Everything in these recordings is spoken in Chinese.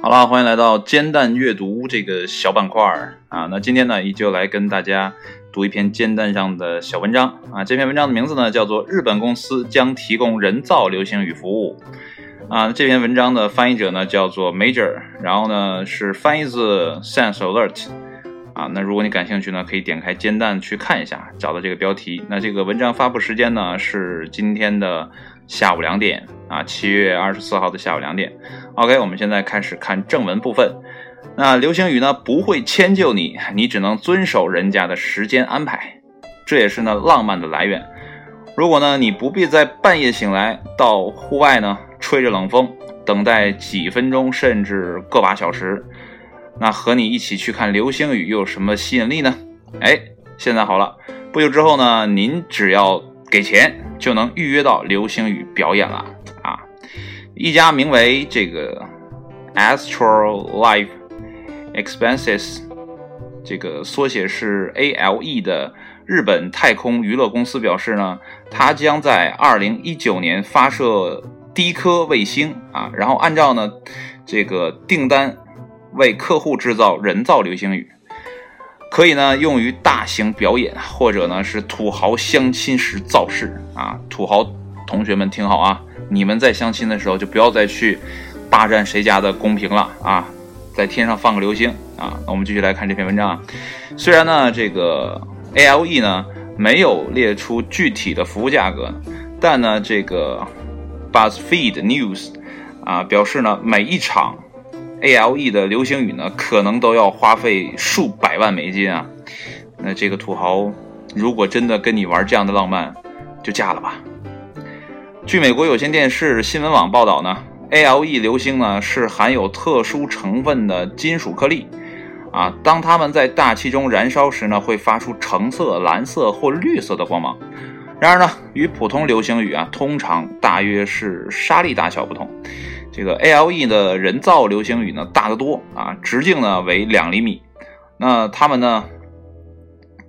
好了，欢迎来到煎蛋阅读这个小板块儿啊。那今天呢，依旧来跟大家读一篇煎蛋上的小文章啊。这篇文章的名字呢，叫做《日本公司将提供人造流星雨服务》啊。这篇文章的翻译者呢，叫做 Major，然后呢是翻译自 Sense Alert 啊。那如果你感兴趣呢，可以点开煎蛋去看一下，找到这个标题。那这个文章发布时间呢，是今天的下午两点啊，七月二十四号的下午两点。OK，我们现在开始看正文部分。那流星雨呢不会迁就你，你只能遵守人家的时间安排，这也是呢浪漫的来源。如果呢你不必在半夜醒来，到户外呢吹着冷风，等待几分钟甚至个把小时，那和你一起去看流星雨又有什么吸引力呢？哎，现在好了，不久之后呢，您只要给钱就能预约到流星雨表演了啊。一家名为这个 Astral Life Expenses，这个缩写是 ALE 的日本太空娱乐公司表示呢，它将在2019年发射第一颗卫星啊，然后按照呢这个订单为客户制造人造流星雨，可以呢用于大型表演或者呢是土豪相亲时造势啊，土豪同学们听好啊。你们在相亲的时候就不要再去霸占谁家的公屏了啊，在天上放个流星啊！我们继续来看这篇文章啊。虽然呢，这个 ALE 呢没有列出具体的服务价格，但呢，这个 BuzzFeed News 啊表示呢，每一场 ALE 的流星雨呢，可能都要花费数百万美金啊。那这个土豪如果真的跟你玩这样的浪漫，就嫁了吧。据美国有线电视新闻网报道呢，ALE 流星呢是含有特殊成分的金属颗粒，啊，当它们在大气中燃烧时呢，会发出橙色、蓝色或绿色的光芒。然而呢，与普通流星雨啊，通常大约是沙粒大小不同，这个 ALE 的人造流星雨呢大得多啊，直径呢为两厘米。那它们呢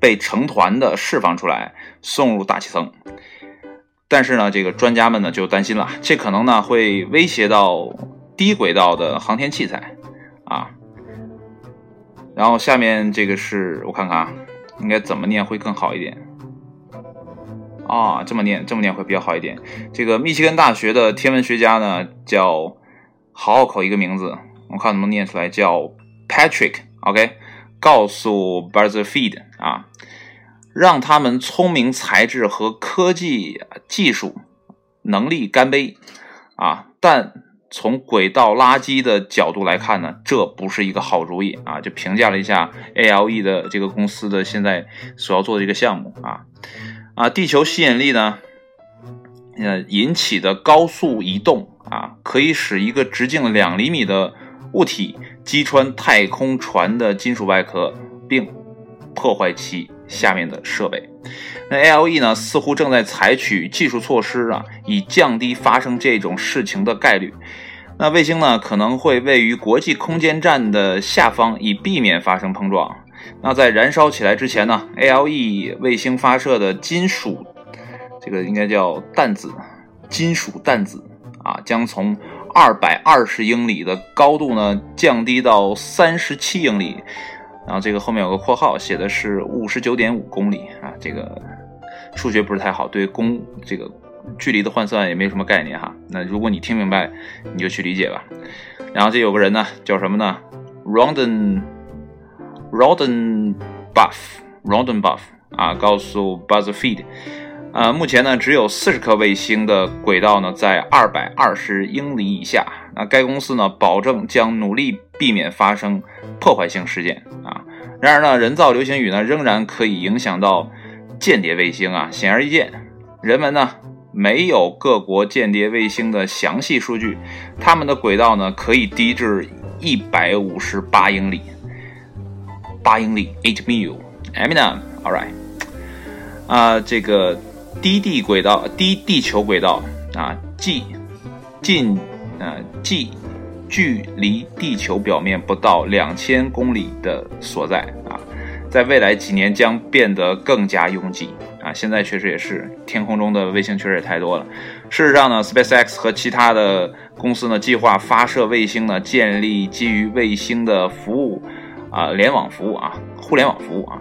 被成团的释放出来，送入大气层。但是呢，这个专家们呢就担心了，这可能呢会威胁到低轨道的航天器材啊。然后下面这个是我看看啊，应该怎么念会更好一点啊？这么念，这么念会比较好一点。这个密歇根大学的天文学家呢叫好好口一个名字，我看能不能念出来，叫 Patrick。OK，告诉 Buzzfeed 啊。让他们聪明才智和科技技术能力干杯啊！但从轨道垃圾的角度来看呢，这不是一个好主意啊！就评价了一下 ALE 的这个公司的现在所要做的一个项目啊啊！地球吸引力呢，呃引起的高速移动啊，可以使一个直径两厘米的物体击穿太空船的金属外壳，并破坏其。下面的设备，那 ALE 呢？似乎正在采取技术措施啊，以降低发生这种事情的概率。那卫星呢，可能会位于国际空间站的下方，以避免发生碰撞。那在燃烧起来之前呢，ALE 卫星发射的金属，这个应该叫弹子，金属弹子啊，将从二百二十英里的高度呢，降低到三十七英里。然后这个后面有个括号，写的是五十九点五公里啊，这个数学不是太好，对公这个距离的换算也没有什么概念哈。那如果你听明白，你就去理解吧。然后这有个人呢，叫什么呢？Rondon Rodenbuff，Rodenbuff 啊，告诉 Buzzfeed，呃，目前呢只有四十颗卫星的轨道呢在二百二十英里以下。那该公司呢保证将努力避免发生破坏性事件啊。然而呢，人造流星雨呢仍然可以影响到间谍卫星啊。显而易见，人们呢没有各国间谍卫星的详细数据，它们的轨道呢可以低至一百五十八英里，八英里 eight mil。I mean, all right。啊，这个低地轨道、低地球轨道啊，即近呃即。距离地球表面不到两千公里的所在啊，在未来几年将变得更加拥挤。啊，现在确实也是天空中的卫星确实也太多了。事实上呢，SpaceX 和其他的公司呢计划发射卫星呢，建立基于卫星的服务啊，联网服务啊，互联网服务啊。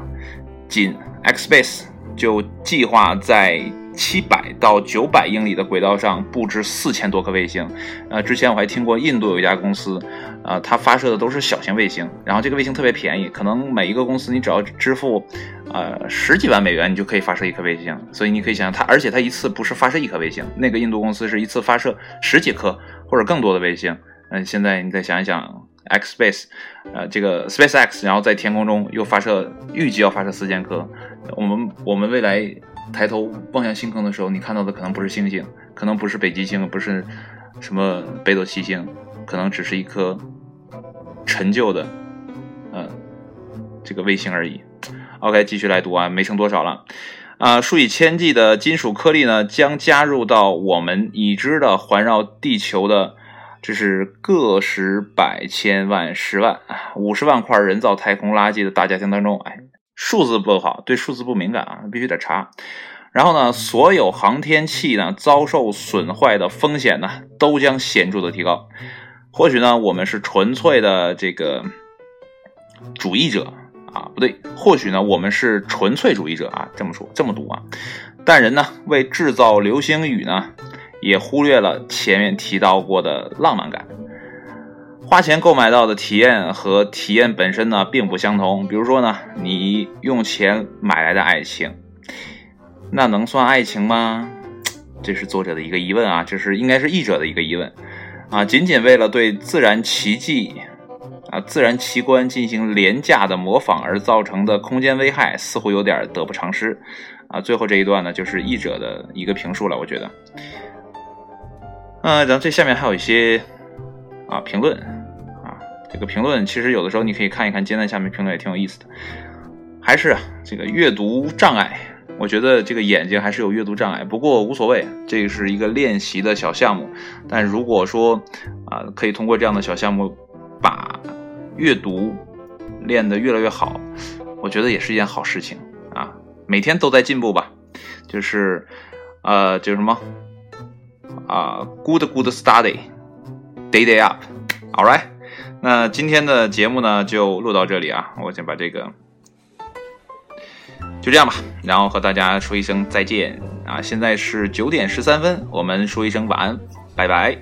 仅 X Space 就计划在。七百到九百英里的轨道上布置四千多颗卫星，呃，之前我还听过印度有一家公司，呃，它发射的都是小型卫星，然后这个卫星特别便宜，可能每一个公司你只要支付，呃，十几万美元，你就可以发射一颗卫星。所以你可以想想，它而且它一次不是发射一颗卫星，那个印度公司是一次发射十几颗或者更多的卫星。嗯，现在你再想一想，X Space，呃，这个 SpaceX，然后在天空中又发射，预计要发射四千颗，我们我们未来。抬头望向星空的时候，你看到的可能不是星星，可能不是北极星，不是什么北斗七星，可能只是一颗陈旧的，呃，这个卫星而已。OK，继续来读啊，没剩多少了啊，数以千计的金属颗粒呢，将加入到我们已知的环绕地球的，这是个十百千万十万啊五十万块人造太空垃圾的大家庭当中，哎。数字不好，对数字不敏感啊，必须得查。然后呢，所有航天器呢遭受损坏的风险呢都将显著的提高。或许呢，我们是纯粹的这个主义者啊，不对，或许呢，我们是纯粹主义者啊，这么说，这么读啊。但人呢，为制造流星雨呢，也忽略了前面提到过的浪漫感。花钱购买到的体验和体验本身呢，并不相同。比如说呢，你用钱买来的爱情，那能算爱情吗？这是作者的一个疑问啊，这是应该是译者的一个疑问啊。仅仅为了对自然奇迹啊、自然奇观进行廉价的模仿而造成的空间危害，似乎有点得不偿失啊。最后这一段呢，就是译者的一个评述了，我觉得。嗯，然后这下面还有一些啊评论啊。这个评论其实有的时候你可以看一看，艰难下面评论也挺有意思的。还是啊，这个阅读障碍，我觉得这个眼睛还是有阅读障碍，不过无所谓，这是一个练习的小项目。但如果说啊，可以通过这样的小项目把阅读练得越来越好，我觉得也是一件好事情啊。每天都在进步吧，就是呃，叫什么啊，good good study，day day up，all right。那今天的节目呢，就录到这里啊！我先把这个就这样吧，然后和大家说一声再见啊！现在是九点十三分，我们说一声晚安，拜拜。